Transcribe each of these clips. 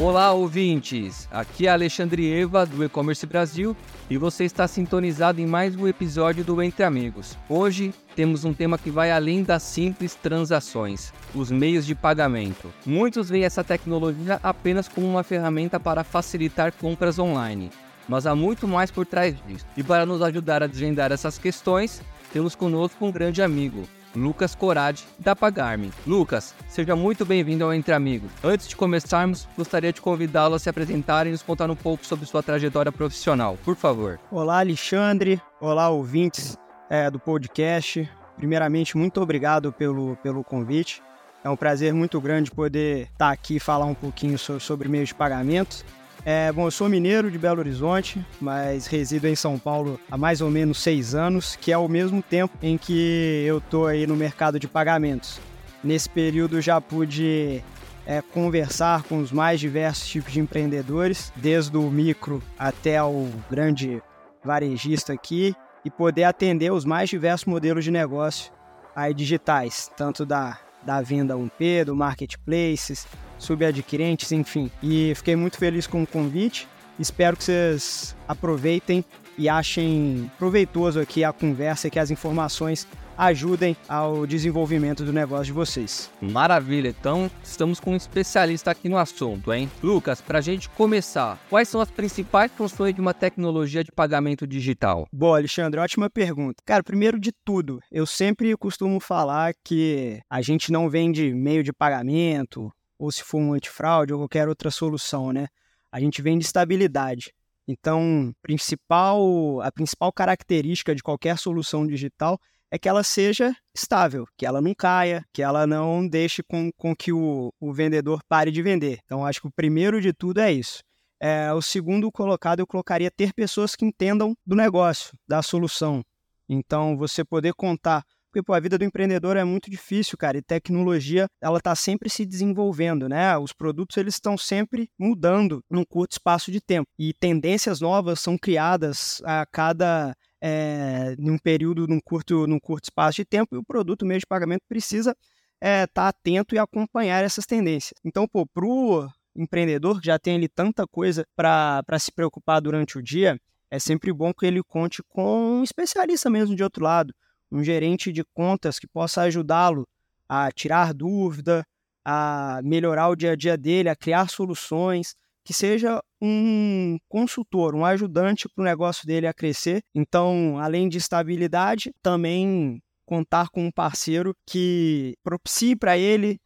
Olá, ouvintes! Aqui é Alexandre Eva, do E-Commerce Brasil, e você está sintonizado em mais um episódio do Entre Amigos. Hoje temos um tema que vai além das simples transações, os meios de pagamento. Muitos veem essa tecnologia apenas como uma ferramenta para facilitar compras online, mas há muito mais por trás disso. E para nos ajudar a desvendar essas questões, temos conosco um grande amigo, Lucas Corade, da Pagarme. Lucas, seja muito bem-vindo ao Entre Amigos. Antes de começarmos, gostaria de convidá-lo a se apresentar e nos contar um pouco sobre sua trajetória profissional, por favor. Olá, Alexandre. Olá, ouvintes é, do podcast. Primeiramente, muito obrigado pelo, pelo convite. É um prazer muito grande poder estar aqui e falar um pouquinho sobre, sobre meios de pagamento. É, bom, eu sou mineiro de Belo Horizonte, mas resido em São Paulo há mais ou menos seis anos, que é o mesmo tempo em que eu estou aí no mercado de pagamentos. Nesse período já pude é, conversar com os mais diversos tipos de empreendedores, desde o micro até o grande varejista aqui, e poder atender os mais diversos modelos de negócio aí digitais, tanto da, da venda 1P, do marketplaces, subadquirentes, enfim. E fiquei muito feliz com o convite. Espero que vocês aproveitem e achem proveitoso aqui a conversa e que as informações ajudem ao desenvolvimento do negócio de vocês. Maravilha, então estamos com um especialista aqui no assunto, hein? Lucas, para a gente começar, quais são as principais funções de uma tecnologia de pagamento digital? Bom, Alexandre, ótima pergunta. Cara, primeiro de tudo, eu sempre costumo falar que a gente não vende meio de pagamento, ou se for um antifraude ou qualquer outra solução, né? A gente vem de estabilidade. Então, principal, a principal característica de qualquer solução digital é que ela seja estável, que ela não caia, que ela não deixe com, com que o, o vendedor pare de vender. Então, acho que o primeiro de tudo é isso. É, o segundo colocado, eu colocaria ter pessoas que entendam do negócio, da solução. Então, você poder contar porque, pô, a vida do empreendedor é muito difícil, cara, e tecnologia, ela está sempre se desenvolvendo, né? Os produtos, eles estão sempre mudando num curto espaço de tempo. E tendências novas são criadas a cada é, num período, num curto, num curto espaço de tempo, e o produto, o meio de pagamento, precisa estar é, tá atento e acompanhar essas tendências. Então, pô, pro empreendedor que já tem ali tanta coisa para se preocupar durante o dia, é sempre bom que ele conte com um especialista mesmo de outro lado, um gerente de contas que possa ajudá-lo a tirar dúvida, a melhorar o dia a dia dele, a criar soluções, que seja um consultor, um ajudante para o negócio dele a crescer. Então, além de estabilidade, também contar com um parceiro que propicie para ele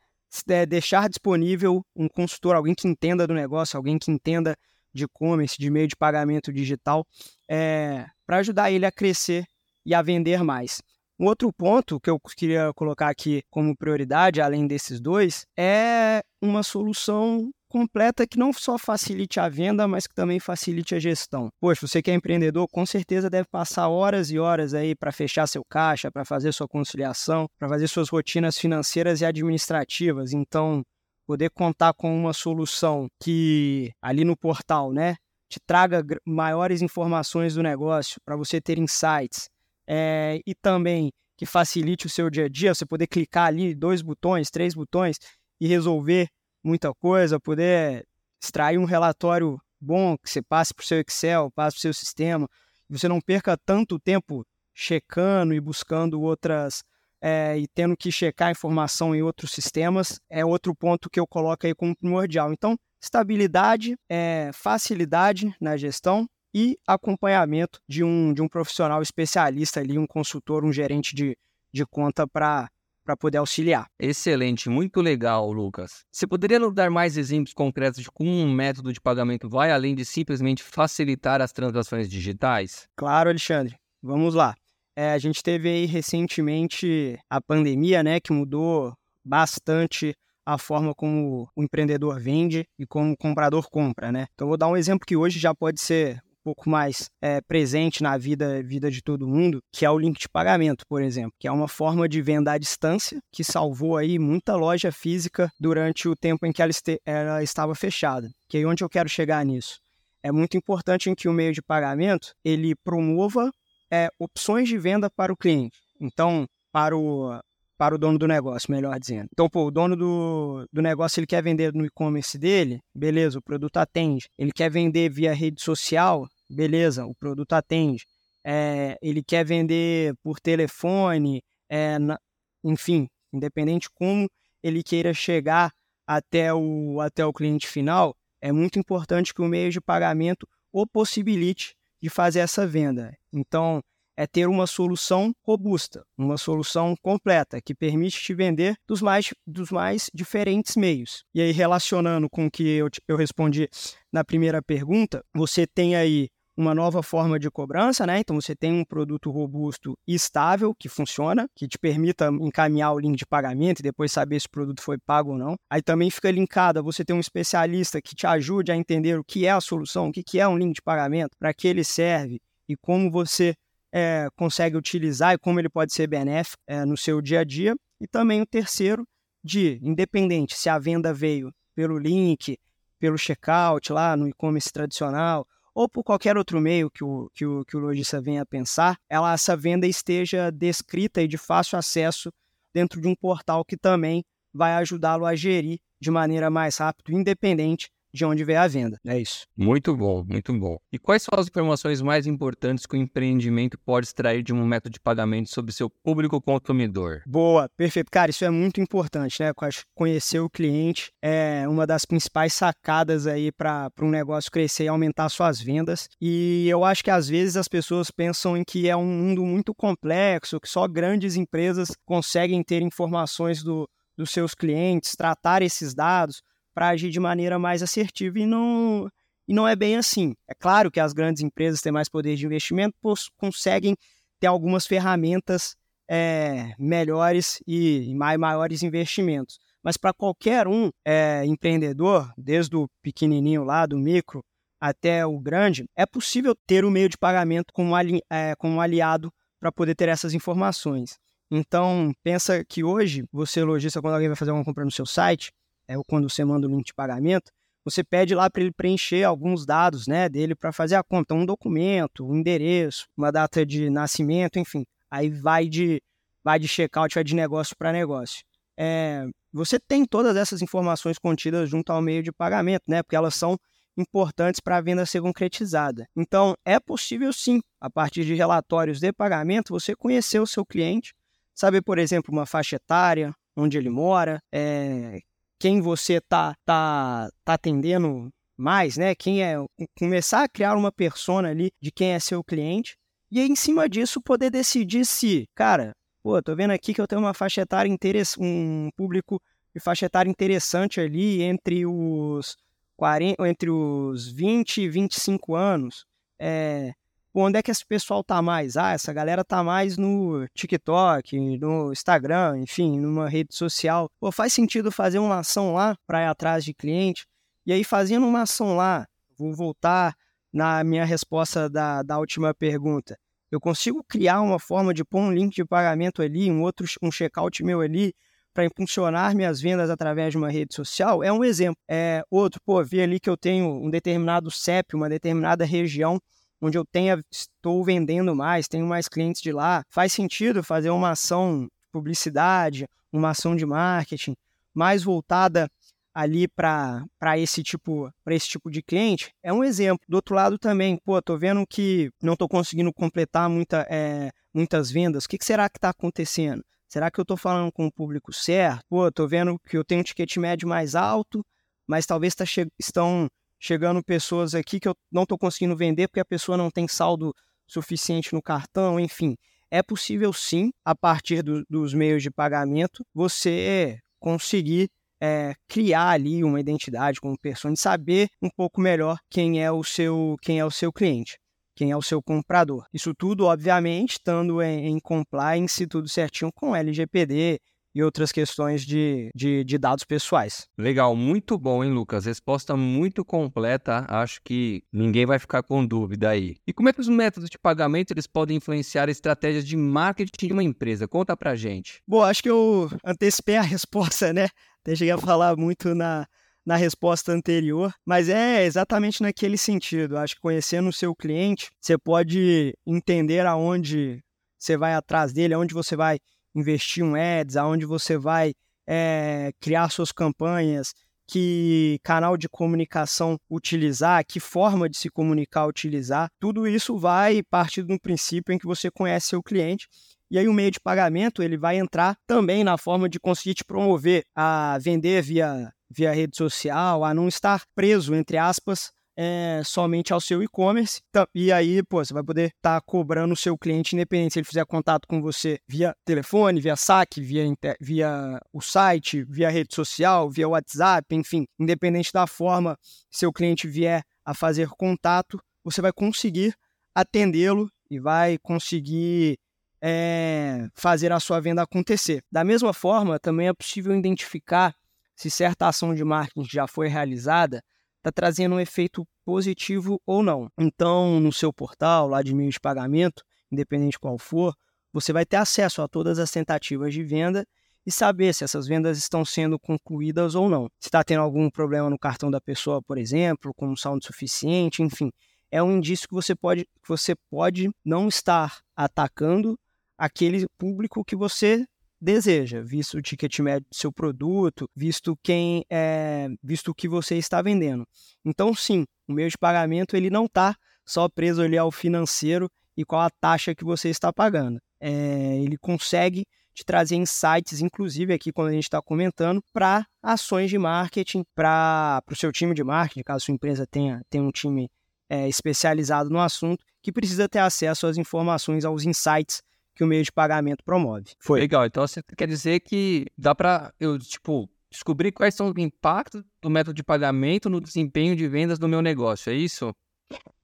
é, deixar disponível um consultor, alguém que entenda do negócio, alguém que entenda de e-commerce, de meio de pagamento digital, é, para ajudar ele a crescer e a vender mais. Um outro ponto que eu queria colocar aqui como prioridade, além desses dois, é uma solução completa que não só facilite a venda, mas que também facilite a gestão. Poxa, você que é empreendedor, com certeza deve passar horas e horas aí para fechar seu caixa, para fazer sua conciliação, para fazer suas rotinas financeiras e administrativas. Então, poder contar com uma solução que ali no portal, né, te traga maiores informações do negócio, para você ter insights, é, e também que facilite o seu dia a dia, você poder clicar ali dois botões, três botões e resolver muita coisa, poder extrair um relatório bom que você passe para o seu Excel, passe para o seu sistema, você não perca tanto tempo checando e buscando outras é, e tendo que checar informação em outros sistemas, é outro ponto que eu coloco aí como primordial. Então, estabilidade, é, facilidade na gestão e acompanhamento de um, de um profissional especialista ali, um consultor, um gerente de, de conta para para poder auxiliar. Excelente, muito legal, Lucas. Você poderia nos dar mais exemplos concretos de como um método de pagamento vai além de simplesmente facilitar as transações digitais? Claro, Alexandre. Vamos lá. É, a gente teve aí recentemente a pandemia, né, que mudou bastante a forma como o empreendedor vende e como o comprador compra, né? Então vou dar um exemplo que hoje já pode ser pouco mais é, presente na vida, vida de todo mundo, que é o link de pagamento, por exemplo, que é uma forma de venda à distância que salvou aí muita loja física durante o tempo em que ela, este, ela estava fechada. Que aí onde eu quero chegar nisso? É muito importante em que o meio de pagamento ele promova é, opções de venda para o cliente. Então, para o, para o dono do negócio, melhor dizendo. Então, pô, o dono do, do negócio ele quer vender no e-commerce dele, beleza, o produto atende. Ele quer vender via rede social, beleza, o produto atende. É, ele quer vender por telefone, é, na, enfim, independente como ele queira chegar até o, até o cliente final, é muito importante que o meio de pagamento o possibilite de fazer essa venda. Então, é ter uma solução robusta, uma solução completa, que permite te vender dos mais, dos mais diferentes meios. E aí, relacionando com o que eu, eu respondi na primeira pergunta, você tem aí uma nova forma de cobrança, né? Então você tem um produto robusto e estável que funciona, que te permita encaminhar o link de pagamento e depois saber se o produto foi pago ou não. Aí também fica linkado, você tem um especialista que te ajude a entender o que é a solução, o que é um link de pagamento, para que ele serve e como você é, consegue utilizar e como ele pode ser benéfico é, no seu dia a dia. E também o terceiro, de independente se a venda veio pelo link, pelo checkout lá no e-commerce tradicional, ou por qualquer outro meio que o, que o, que o lojista venha a pensar, ela, essa venda esteja descrita e de fácil acesso dentro de um portal que também vai ajudá-lo a gerir de maneira mais rápida, independente de onde vem a venda. É isso. Muito bom, muito bom. E quais são as informações mais importantes que o empreendimento pode extrair de um método de pagamento sobre seu público consumidor? Boa, perfeito. Cara, isso é muito importante, né? Conhecer o cliente é uma das principais sacadas aí para um negócio crescer e aumentar suas vendas. E eu acho que às vezes as pessoas pensam em que é um mundo muito complexo, que só grandes empresas conseguem ter informações do, dos seus clientes, tratar esses dados para agir de maneira mais assertiva e não, e não é bem assim. É claro que as grandes empresas têm mais poder de investimento, conseguem ter algumas ferramentas é, melhores e, e maiores investimentos. Mas para qualquer um é, empreendedor, desde o pequenininho lá, do micro, até o grande, é possível ter o meio de pagamento como, ali, é, como aliado para poder ter essas informações. Então, pensa que hoje, você lojista, quando alguém vai fazer uma compra no seu site, é quando você manda o link de pagamento, você pede lá para ele preencher alguns dados né, dele para fazer a conta, um documento, um endereço, uma data de nascimento, enfim. Aí vai de, vai de checkout, vai de negócio para negócio. É, você tem todas essas informações contidas junto ao meio de pagamento, né? Porque elas são importantes para a venda ser concretizada. Então, é possível sim, a partir de relatórios de pagamento, você conhecer o seu cliente, saber, por exemplo, uma faixa etária, onde ele mora, é, quem você tá, tá, tá atendendo mais, né? Quem é começar a criar uma persona ali de quem é seu cliente e aí, em cima disso poder decidir se, cara, pô, tô vendo aqui que eu tenho uma faixa etária interessante, um público de faixa etária interessante ali entre os 40, entre os 20 e 25 anos. É, onde é que esse pessoal tá mais? Ah, essa galera tá mais no TikTok, no Instagram, enfim, numa rede social. Pô, faz sentido fazer uma ação lá para ir atrás de cliente? E aí, fazendo uma ação lá, vou voltar na minha resposta da, da última pergunta. Eu consigo criar uma forma de pôr um link de pagamento ali, um outro um checkout meu ali, para impulsionar minhas vendas através de uma rede social? É um exemplo. É outro, pô, vi ali que eu tenho um determinado CEP, uma determinada região onde eu tenha, estou vendendo mais, tenho mais clientes de lá, faz sentido fazer uma ação de publicidade, uma ação de marketing mais voltada ali para esse tipo para esse tipo de cliente é um exemplo. Do outro lado também, pô, tô vendo que não estou conseguindo completar muita, é, muitas vendas. O que, que será que está acontecendo? Será que eu estou falando com o público certo? Pô, tô vendo que eu tenho um ticket médio mais alto, mas talvez tá estão chegando pessoas aqui que eu não estou conseguindo vender porque a pessoa não tem saldo suficiente no cartão, enfim. É possível sim, a partir do, dos meios de pagamento, você conseguir é, criar ali uma identidade como pessoa e saber um pouco melhor quem é o seu quem é o seu cliente, quem é o seu comprador. Isso tudo, obviamente, estando em, em compliance, tudo certinho com LGPD e outras questões de, de, de, dados pessoais. Legal, muito bom, hein, Lucas? Resposta muito completa. Acho que ninguém vai ficar com dúvida aí. E como é que os métodos de pagamento eles podem influenciar estratégias de marketing de uma empresa? Conta pra gente. Bom, acho que eu antecipei a resposta, né? Até cheguei a falar muito na, na resposta anterior, mas é exatamente naquele sentido. Acho que conhecendo o seu cliente, você pode entender aonde você vai atrás dele, aonde você vai investir um ads, aonde você vai é, criar suas campanhas, que canal de comunicação utilizar, que forma de se comunicar utilizar. Tudo isso vai partir do princípio em que você conhece seu cliente e aí o meio de pagamento ele vai entrar também na forma de conseguir te promover a vender via, via rede social, a não estar preso, entre aspas, é, somente ao seu e-commerce. Então, e aí, pô, você vai poder estar tá cobrando o seu cliente independente se ele fizer contato com você via telefone, via saque, via, via o site, via rede social, via WhatsApp, enfim, independente da forma seu cliente vier a fazer contato, você vai conseguir atendê-lo e vai conseguir é, fazer a sua venda acontecer. Da mesma forma, também é possível identificar se certa ação de marketing já foi realizada está trazendo um efeito positivo ou não. Então, no seu portal, lá de meio de pagamento, independente qual for, você vai ter acesso a todas as tentativas de venda e saber se essas vendas estão sendo concluídas ou não. Se está tendo algum problema no cartão da pessoa, por exemplo, com um saldo suficiente, enfim, é um indício que você pode, que você pode não estar atacando aquele público que você deseja, visto o ticket médio do seu produto, visto quem é, visto o que você está vendendo. Então, sim, o meio de pagamento ele não está só preso ali ao financeiro e qual a taxa que você está pagando. É, ele consegue te trazer insights, inclusive aqui quando a gente está comentando, para ações de marketing, para o seu time de marketing, caso sua empresa tenha, tenha um time é, especializado no assunto, que precisa ter acesso às informações, aos insights que o meio de pagamento promove. Foi. Legal. Então você quer dizer que dá para eu, tipo, descobrir quais são os impactos do método de pagamento no desempenho de vendas do meu negócio, é isso?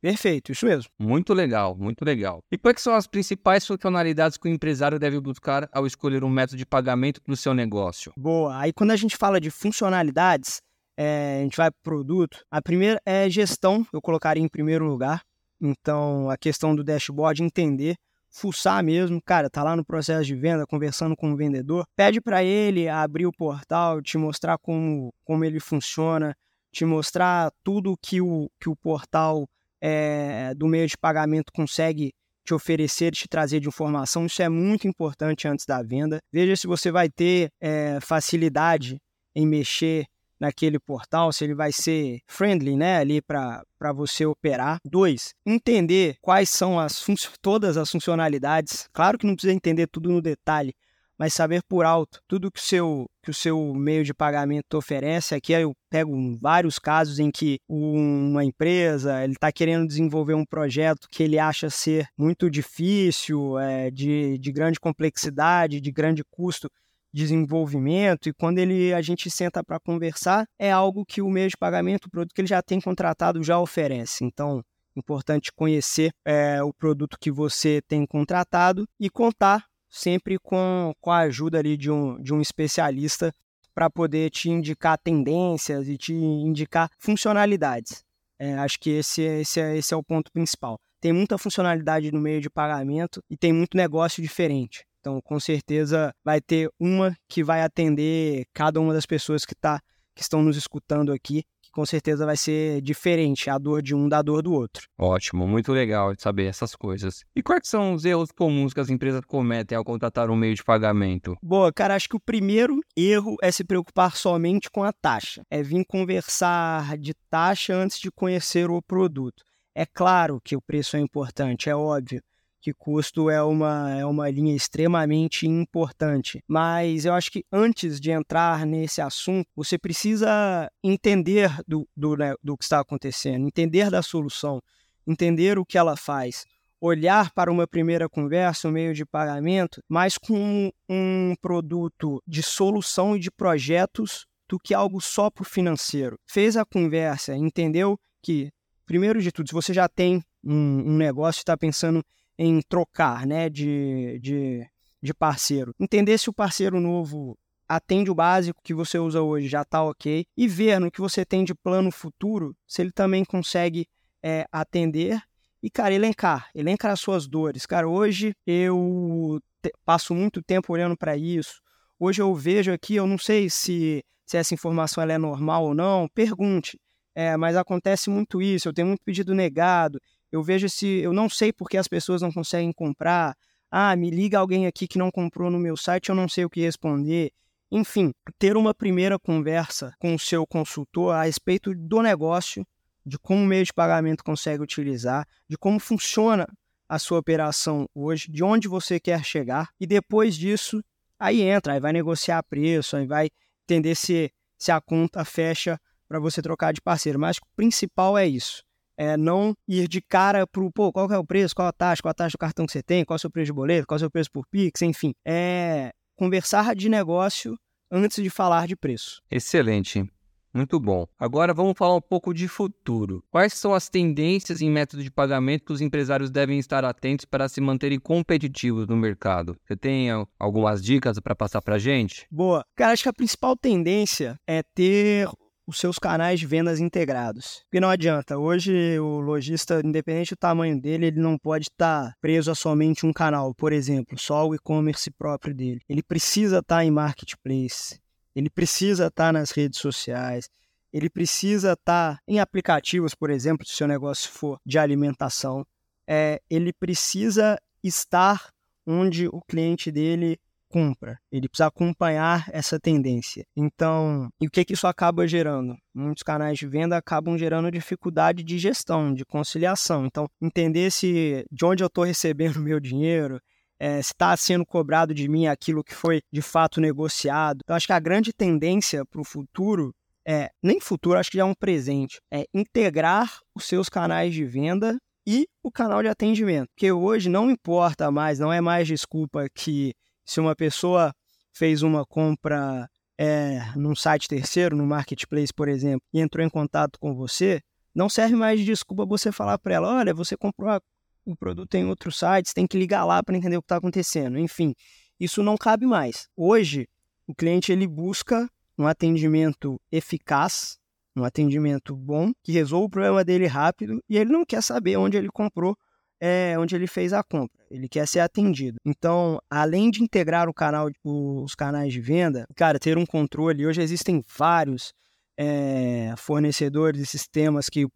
Perfeito, isso mesmo. Muito legal, muito legal. E quais são as principais funcionalidades que o empresário deve buscar ao escolher um método de pagamento para o seu negócio? Boa. Aí quando a gente fala de funcionalidades, é, a gente vai para o produto. A primeira é gestão, eu colocaria em primeiro lugar. Então, a questão do dashboard, entender fuçar mesmo, cara, tá lá no processo de venda, conversando com o vendedor, pede para ele abrir o portal, te mostrar como, como ele funciona, te mostrar tudo que o, que o portal é, do meio de pagamento consegue te oferecer, te trazer de informação. Isso é muito importante antes da venda. Veja se você vai ter é, facilidade em mexer naquele portal, se ele vai ser friendly, né, ali para você operar. Dois, entender quais são as todas as funcionalidades. Claro que não precisa entender tudo no detalhe, mas saber por alto tudo que o seu, que o seu meio de pagamento oferece. Aqui eu pego vários casos em que uma empresa ele está querendo desenvolver um projeto que ele acha ser muito difícil, é, de, de grande complexidade, de grande custo desenvolvimento e quando ele a gente senta para conversar é algo que o meio de pagamento, o produto que ele já tem contratado já oferece. Então, importante conhecer é, o produto que você tem contratado e contar sempre com, com a ajuda ali de um, de um especialista para poder te indicar tendências e te indicar funcionalidades. É, acho que esse, esse, é, esse é o ponto principal. Tem muita funcionalidade no meio de pagamento e tem muito negócio diferente. Então, com certeza, vai ter uma que vai atender cada uma das pessoas que, tá, que estão nos escutando aqui, que com certeza vai ser diferente a dor de um da dor do outro. Ótimo, muito legal de saber essas coisas. E quais são os erros comuns que as empresas cometem ao contratar um meio de pagamento? Boa, cara, acho que o primeiro erro é se preocupar somente com a taxa. É vir conversar de taxa antes de conhecer o produto. É claro que o preço é importante, é óbvio, que custo é uma, é uma linha extremamente importante. Mas eu acho que antes de entrar nesse assunto, você precisa entender do, do, né, do que está acontecendo, entender da solução, entender o que ela faz. Olhar para uma primeira conversa, um meio de pagamento, mas com um produto de solução e de projetos do que algo só para o financeiro. Fez a conversa, entendeu que, primeiro de tudo, se você já tem um, um negócio e está pensando em trocar, né, de, de, de parceiro. Entender se o parceiro novo atende o básico que você usa hoje, já está ok, e ver no que você tem de plano futuro se ele também consegue é, atender e, cara, elencar, elencar as suas dores. Cara, hoje eu passo muito tempo olhando para isso. Hoje eu vejo aqui, eu não sei se, se essa informação é normal ou não, pergunte. É, mas acontece muito isso, eu tenho muito pedido negado, eu vejo se eu não sei porque as pessoas não conseguem comprar. Ah, me liga alguém aqui que não comprou no meu site, eu não sei o que responder. Enfim, ter uma primeira conversa com o seu consultor a respeito do negócio, de como o meio de pagamento consegue utilizar, de como funciona a sua operação hoje, de onde você quer chegar, e depois disso, aí entra, aí vai negociar preço, aí vai entender se, se a conta fecha para você trocar de parceiro. Mas o principal é isso. É não ir de cara pro, pô, qual é o preço, qual a taxa, qual a taxa do cartão que você tem, qual é o seu preço de boleto, qual é o seu preço por Pix, enfim. É conversar de negócio antes de falar de preço. Excelente. Muito bom. Agora vamos falar um pouco de futuro. Quais são as tendências em método de pagamento que os empresários devem estar atentos para se manterem competitivos no mercado? Você tem algumas dicas para passar para gente? Boa. Cara, acho que a principal tendência é ter os seus canais de vendas integrados. Porque não adianta, hoje o lojista, independente do tamanho dele, ele não pode estar preso a somente um canal, por exemplo, só o e-commerce próprio dele. Ele precisa estar em marketplace, ele precisa estar nas redes sociais, ele precisa estar em aplicativos, por exemplo, se o seu negócio for de alimentação. É, ele precisa estar onde o cliente dele compra, ele precisa acompanhar essa tendência. Então, e o que, que isso acaba gerando? Muitos canais de venda acabam gerando dificuldade de gestão, de conciliação. Então, entender se de onde eu estou recebendo o meu dinheiro, é, se está sendo cobrado de mim aquilo que foi de fato negociado. Então, acho que a grande tendência para o futuro é, nem futuro, acho que já é um presente, é integrar os seus canais de venda e o canal de atendimento. Porque hoje não importa mais, não é mais desculpa que se uma pessoa fez uma compra é, num site terceiro, no marketplace, por exemplo, e entrou em contato com você, não serve mais de desculpa você falar para ela: olha, você comprou o produto em outro site, você tem que ligar lá para entender o que está acontecendo. Enfim, isso não cabe mais. Hoje, o cliente ele busca um atendimento eficaz, um atendimento bom, que resolva o problema dele rápido, e ele não quer saber onde ele comprou é onde ele fez a compra. Ele quer ser atendido. Então, além de integrar o canal, os canais de venda, cara, ter um controle. Hoje existem vários é, fornecedores de sistemas que,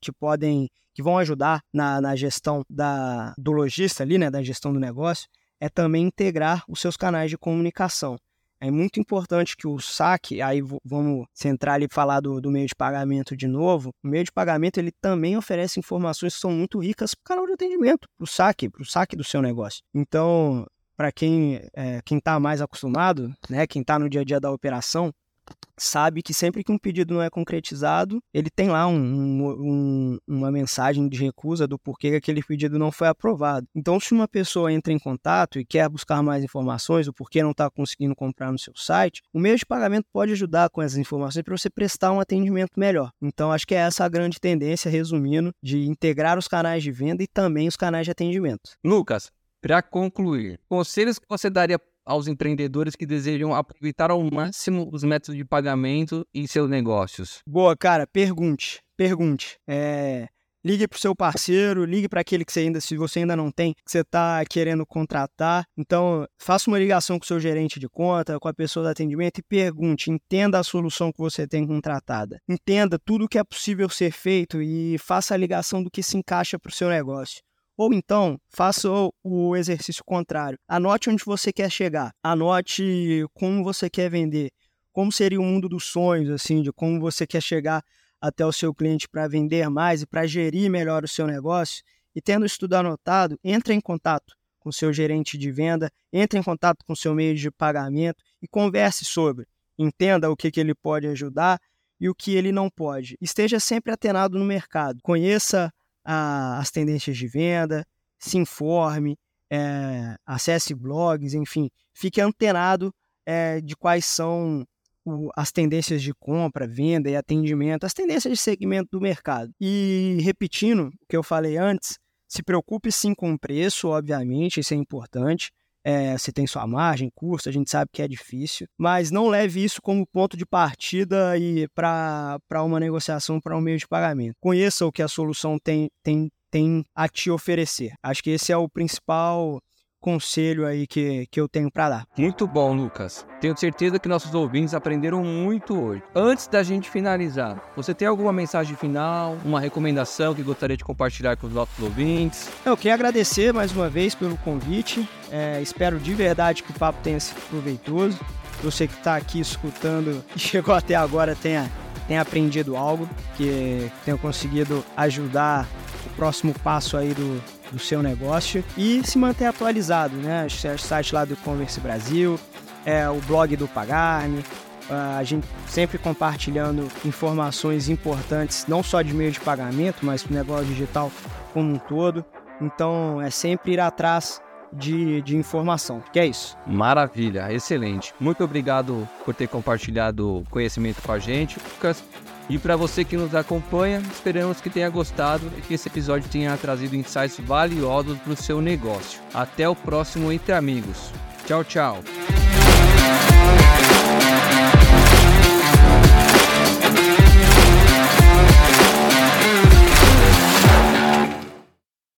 que podem, que vão ajudar na, na gestão da, do lojista ali, né, da gestão do negócio. É também integrar os seus canais de comunicação. É muito importante que o saque, aí vamos centrar ali e falar do, do, meio de pagamento de novo. O meio de pagamento ele também oferece informações que são muito ricas para o canal de atendimento, para o saque, para o saque do seu negócio. Então, para quem é, quem está mais acostumado, né, quem está no dia a dia da operação, sabe que sempre que um pedido não é concretizado, ele tem lá um, um, uma mensagem de recusa do porquê aquele pedido não foi aprovado. Então, se uma pessoa entra em contato e quer buscar mais informações, o porquê não está conseguindo comprar no seu site, o meio de pagamento pode ajudar com essas informações para você prestar um atendimento melhor. Então, acho que é essa a grande tendência, resumindo, de integrar os canais de venda e também os canais de atendimento. Lucas, para concluir, conselhos que você daria aos empreendedores que desejam aproveitar ao máximo os métodos de pagamento em seus negócios? Boa, cara, pergunte, pergunte. É, ligue para o seu parceiro, ligue para aquele que você ainda, se você ainda não tem, que você está querendo contratar. Então, faça uma ligação com o seu gerente de conta, com a pessoa do atendimento e pergunte, entenda a solução que você tem contratada. Entenda tudo o que é possível ser feito e faça a ligação do que se encaixa para o seu negócio. Ou então, faça o exercício contrário. Anote onde você quer chegar. Anote como você quer vender. Como seria o mundo dos sonhos, assim, de como você quer chegar até o seu cliente para vender mais e para gerir melhor o seu negócio. E tendo isso tudo anotado, entre em contato com seu gerente de venda, entre em contato com seu meio de pagamento e converse sobre. Entenda o que, que ele pode ajudar e o que ele não pode. Esteja sempre atenado no mercado. Conheça a, as tendências de venda, se informe, é, acesse blogs, enfim, fique antenado é, de quais são o, as tendências de compra, venda e atendimento, as tendências de segmento do mercado. E repetindo o que eu falei antes, se preocupe sim com o preço, obviamente, isso é importante. É, você tem sua margem, custo, a gente sabe que é difícil, mas não leve isso como ponto de partida e para uma negociação para um meio de pagamento. Conheça o que a solução tem, tem, tem a te oferecer. Acho que esse é o principal conselho aí que, que eu tenho para dar. Muito bom, Lucas. Tenho certeza que nossos ouvintes aprenderam muito hoje. Antes da gente finalizar, você tem alguma mensagem final, uma recomendação que gostaria de compartilhar com os nossos ouvintes? Eu queria agradecer mais uma vez pelo convite. É, espero de verdade que o papo tenha sido proveitoso. Você que está aqui escutando e chegou até agora tenha, tenha aprendido algo, que tenha conseguido ajudar o próximo passo aí do, do seu negócio e se manter atualizado, né? O site lá do e-commerce Brasil, é, o blog do Pagarme, a gente sempre compartilhando informações importantes, não só de meio de pagamento, mas para o negócio digital como um todo. Então é sempre ir atrás de, de informação. Que é isso. Maravilha, excelente. Muito obrigado por ter compartilhado conhecimento com a gente, Lucas. E para você que nos acompanha, esperamos que tenha gostado e que esse episódio tenha trazido insights valiosos para o seu negócio. Até o próximo Entre Amigos. Tchau, tchau.